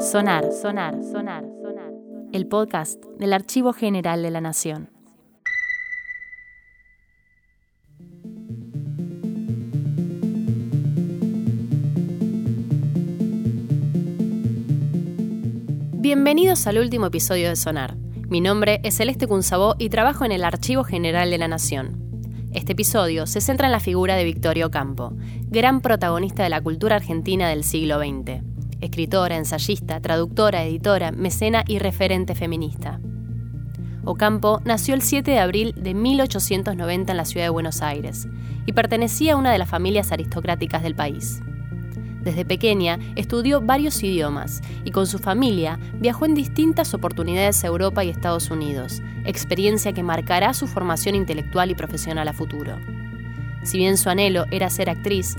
Sonar, sonar, sonar, sonar. El podcast del Archivo General de la Nación. Bienvenidos al último episodio de Sonar. Mi nombre es Celeste Cunzabó y trabajo en el Archivo General de la Nación. Este episodio se centra en la figura de Victoria Ocampo, gran protagonista de la cultura argentina del siglo XX. Escritora, ensayista, traductora, editora, mecena y referente feminista. Ocampo nació el 7 de abril de 1890 en la ciudad de Buenos Aires y pertenecía a una de las familias aristocráticas del país. Desde pequeña estudió varios idiomas y con su familia viajó en distintas oportunidades a Europa y Estados Unidos, experiencia que marcará su formación intelectual y profesional a futuro. Si bien su anhelo era ser actriz,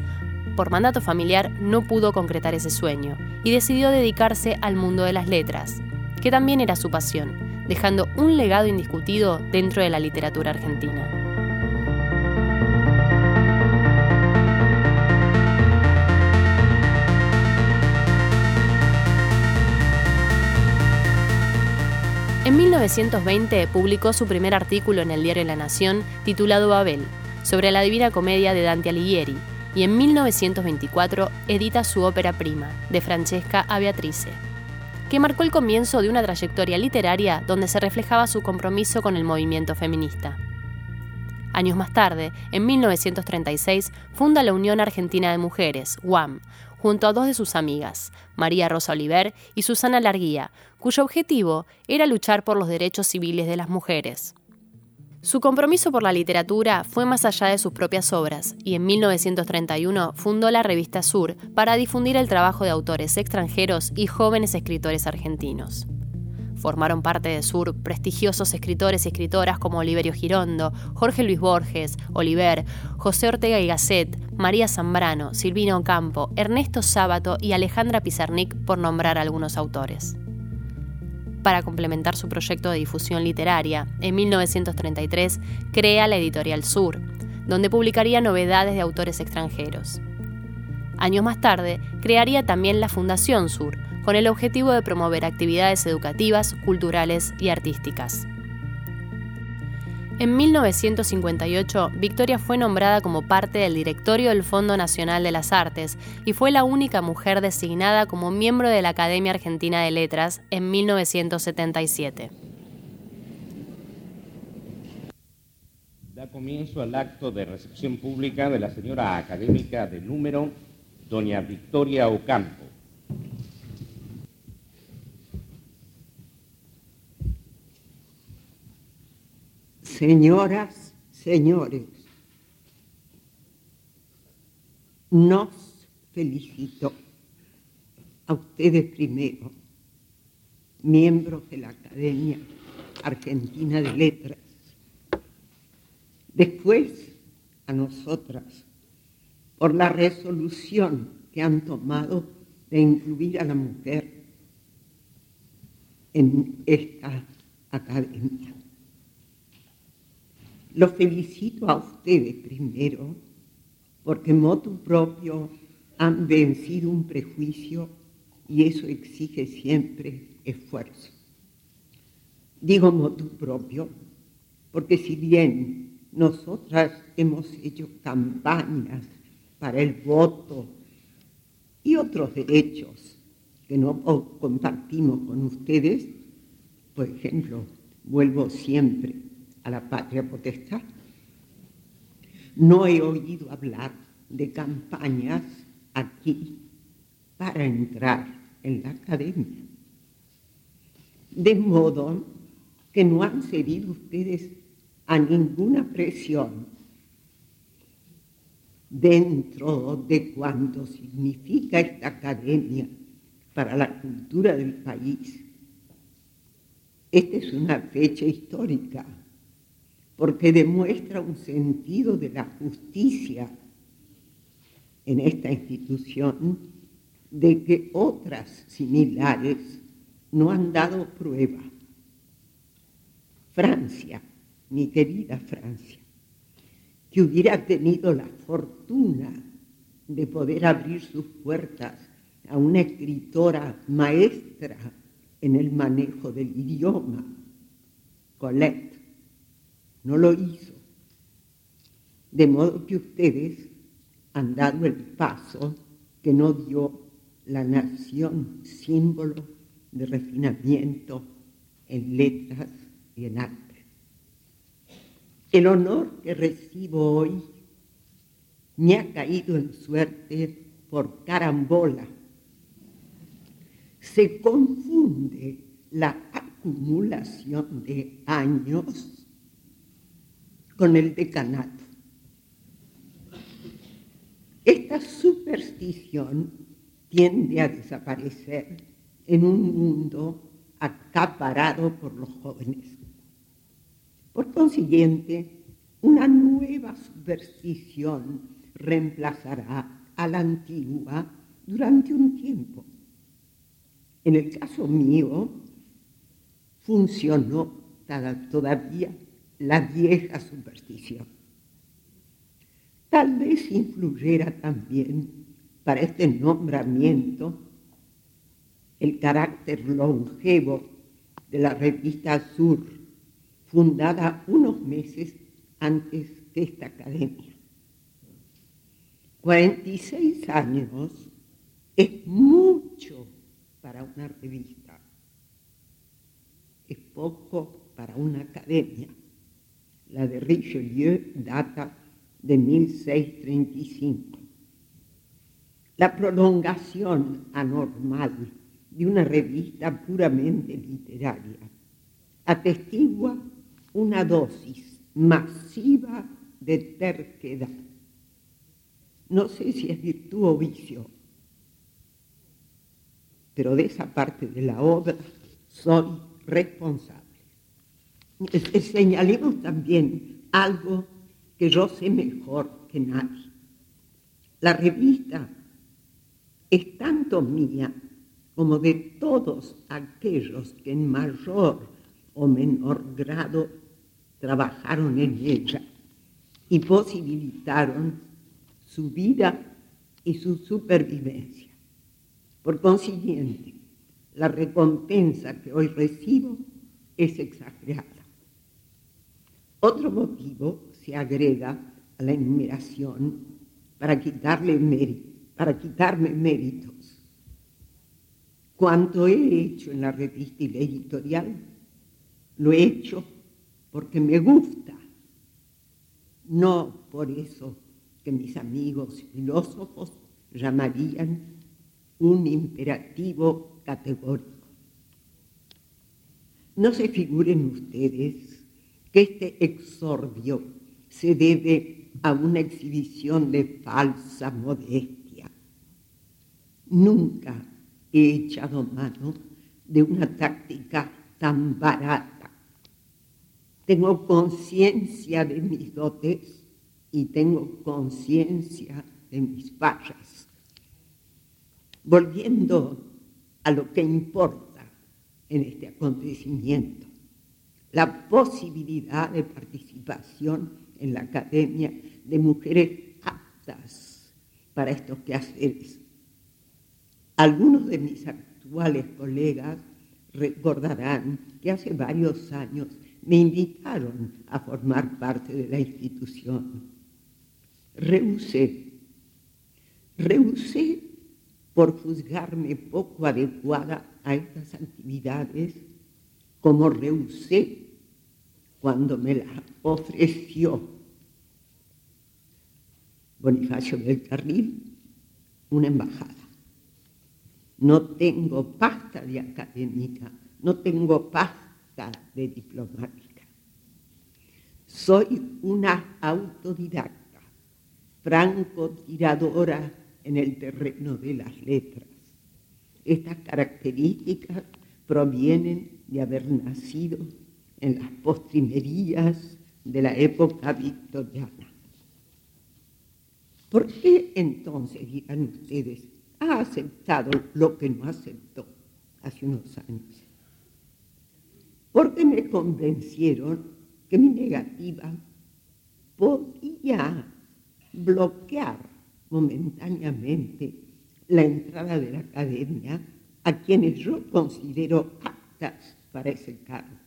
por mandato familiar no pudo concretar ese sueño y decidió dedicarse al mundo de las letras, que también era su pasión, dejando un legado indiscutido dentro de la literatura argentina. 1920 publicó su primer artículo en el diario La Nación titulado Babel, sobre la Divina Comedia de Dante Alighieri, y en 1924 edita su ópera prima, de Francesca a Beatrice, que marcó el comienzo de una trayectoria literaria donde se reflejaba su compromiso con el movimiento feminista. Años más tarde, en 1936, funda la Unión Argentina de Mujeres, UAM, junto a dos de sus amigas, María Rosa Oliver y Susana Larguía, cuyo objetivo era luchar por los derechos civiles de las mujeres. Su compromiso por la literatura fue más allá de sus propias obras y en 1931 fundó la revista Sur para difundir el trabajo de autores extranjeros y jóvenes escritores argentinos. Formaron parte de Sur prestigiosos escritores y escritoras como Oliverio Girondo, Jorge Luis Borges, Oliver, José Ortega y Gasset, María Zambrano, Silvino Campo, Ernesto Sábato y Alejandra Pizarnik, por nombrar algunos autores. Para complementar su proyecto de difusión literaria, en 1933 crea la Editorial Sur, donde publicaría novedades de autores extranjeros. Años más tarde, crearía también la Fundación Sur, con el objetivo de promover actividades educativas, culturales y artísticas. En 1958, Victoria fue nombrada como parte del directorio del Fondo Nacional de las Artes y fue la única mujer designada como miembro de la Academia Argentina de Letras en 1977. Da comienzo al acto de recepción pública de la señora académica de número, doña Victoria Ocampo Señoras, señores, nos felicito a ustedes primero, miembros de la Academia Argentina de Letras, después a nosotras por la resolución que han tomado de incluir a la mujer en esta academia. Los felicito a ustedes primero, porque motu propio han vencido un prejuicio y eso exige siempre esfuerzo. Digo motu propio, porque si bien nosotras hemos hecho campañas para el voto y otros derechos que no compartimos con ustedes, por ejemplo, vuelvo siempre a la patria potestad. No he oído hablar de campañas aquí para entrar en la academia. De modo que no han cedido ustedes a ninguna presión dentro de cuanto significa esta academia para la cultura del país. Esta es una fecha histórica porque demuestra un sentido de la justicia en esta institución de que otras similares no han dado prueba. Francia, mi querida Francia, que hubiera tenido la fortuna de poder abrir sus puertas a una escritora maestra en el manejo del idioma. Colette no lo hizo. De modo que ustedes han dado el paso que no dio la nación símbolo de refinamiento en letras y en arte. El honor que recibo hoy me ha caído en suerte por carambola. Se confunde la acumulación de años con el decanato. Esta superstición tiende a desaparecer en un mundo acaparado por los jóvenes. Por consiguiente, una nueva superstición reemplazará a la antigua durante un tiempo. En el caso mío, funcionó todavía la vieja superstición. Tal vez influyera también para este nombramiento el carácter longevo de la revista Sur fundada unos meses antes de esta academia. 46 años es mucho para una revista, es poco para una academia. La de Richelieu data de 1635. La prolongación anormal de una revista puramente literaria atestigua una dosis masiva de terquedad. No sé si es virtud o vicio, pero de esa parte de la obra soy responsable. Señalemos también algo que yo sé mejor que nadie. La revista es tanto mía como de todos aquellos que en mayor o menor grado trabajaron en ella y posibilitaron su vida y su supervivencia. Por consiguiente, la recompensa que hoy recibo es exagerada. Otro motivo se agrega a la enumeración para, quitarme méritos. Cuanto he hecho en la revista y la editorial, lo he hecho porque me gusta, no por eso que mis amigos filósofos llamarían un imperativo categórico. No se figuren ustedes que este exordio se debe a una exhibición de falsa modestia. Nunca he echado mano de una táctica tan barata tengo conciencia de mis dotes y tengo conciencia de mis fallas. Volviendo a lo que importa en este acontecimiento, la posibilidad de participación en la academia de mujeres aptas para estos quehaceres. Algunos de mis actuales colegas recordarán que hace varios años me invitaron a formar parte de la institución. Rehusé. Rehusé por juzgarme poco adecuada a estas actividades, como rehusé cuando me la ofreció Bonifacio del Carril, una embajada. No tengo pasta de académica, no tengo pasta de diplomática. Soy una autodidacta, francotiradora en el terreno de las letras. Estas características provienen de haber nacido en las postrimerías de la época victoriana. ¿Por qué entonces, dirán ustedes, ha aceptado lo que no aceptó hace unos años? porque me convencieron que mi negativa podía bloquear momentáneamente la entrada de la academia a quienes yo considero aptas para ese cargo.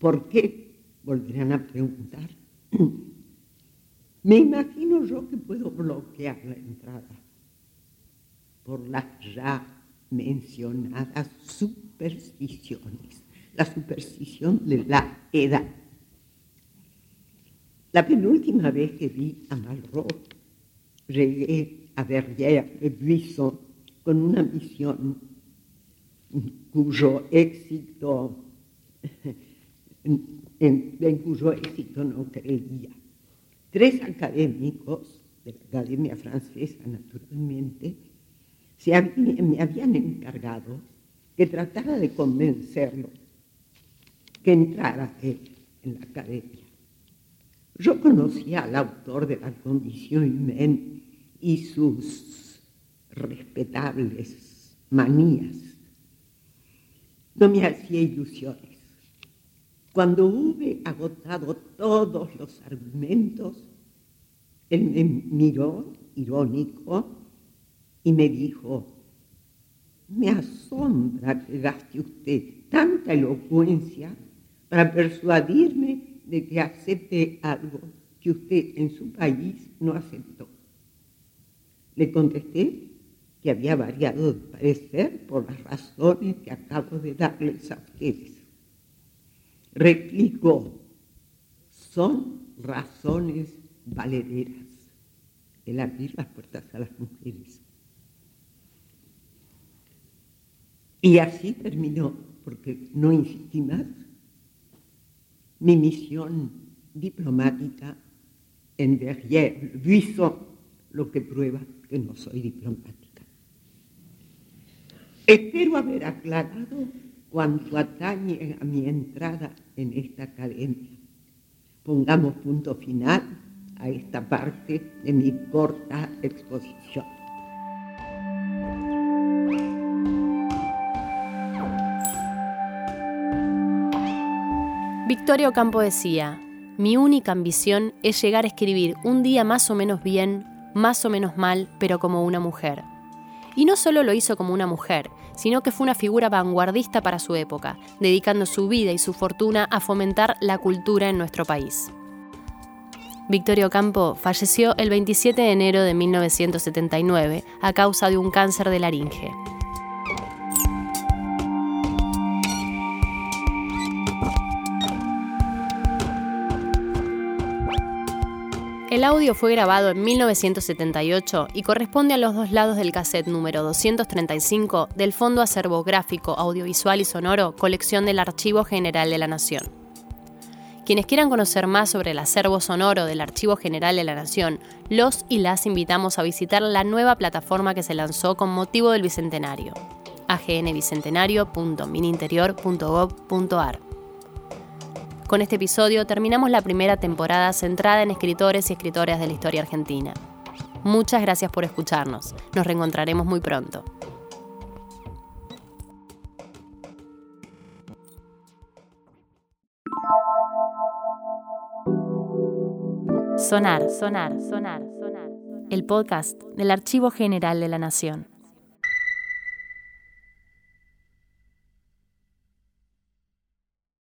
¿Por qué? Volverán a preguntar. Me imagino yo que puedo bloquear la entrada por las ya mencionadas supersticiones, la superstición de la edad. La penúltima vez que vi a Malraux, llegué a Verrières de Buisson con una misión cuyo éxito, en, cuyo éxito no creía. Tres académicos de la Academia Francesa, naturalmente, me habían encargado que tratara de convencerlo que entrara él en la academia. Yo conocía al autor de la condición humaine y sus respetables manías. No me hacía ilusiones. Cuando hube agotado todos los argumentos, él me miró irónico y me dijo, me asombra que gaste usted tanta elocuencia para persuadirme de que acepte algo que usted en su país no aceptó. Le contesté que había variado de parecer por las razones que acabo de darles a ustedes. Replicó, son razones valederas el abrir las puertas a las mujeres. Y así terminó, porque no insistí más, mi misión diplomática en Verrières, lo que prueba que no soy diplomática. Espero haber aclarado cuanto atañe a mi entrada en esta academia. Pongamos punto final a esta parte de mi corta exposición. Victoria Ocampo decía, mi única ambición es llegar a escribir un día más o menos bien, más o menos mal, pero como una mujer. Y no solo lo hizo como una mujer, sino que fue una figura vanguardista para su época, dedicando su vida y su fortuna a fomentar la cultura en nuestro país. Victoria Ocampo falleció el 27 de enero de 1979 a causa de un cáncer de laringe. El audio fue grabado en 1978 y corresponde a los dos lados del cassette número 235 del Fondo Acervo Gráfico, Audiovisual y Sonoro, colección del Archivo General de la Nación. Quienes quieran conocer más sobre el acervo sonoro del Archivo General de la Nación, los y las invitamos a visitar la nueva plataforma que se lanzó con motivo del Bicentenario, agnbicentenario.mininterior.gov.ar. Con este episodio terminamos la primera temporada centrada en escritores y escritoras de la historia argentina. Muchas gracias por escucharnos. Nos reencontraremos muy pronto. Sonar, sonar, sonar, sonar. El podcast del Archivo General de la Nación.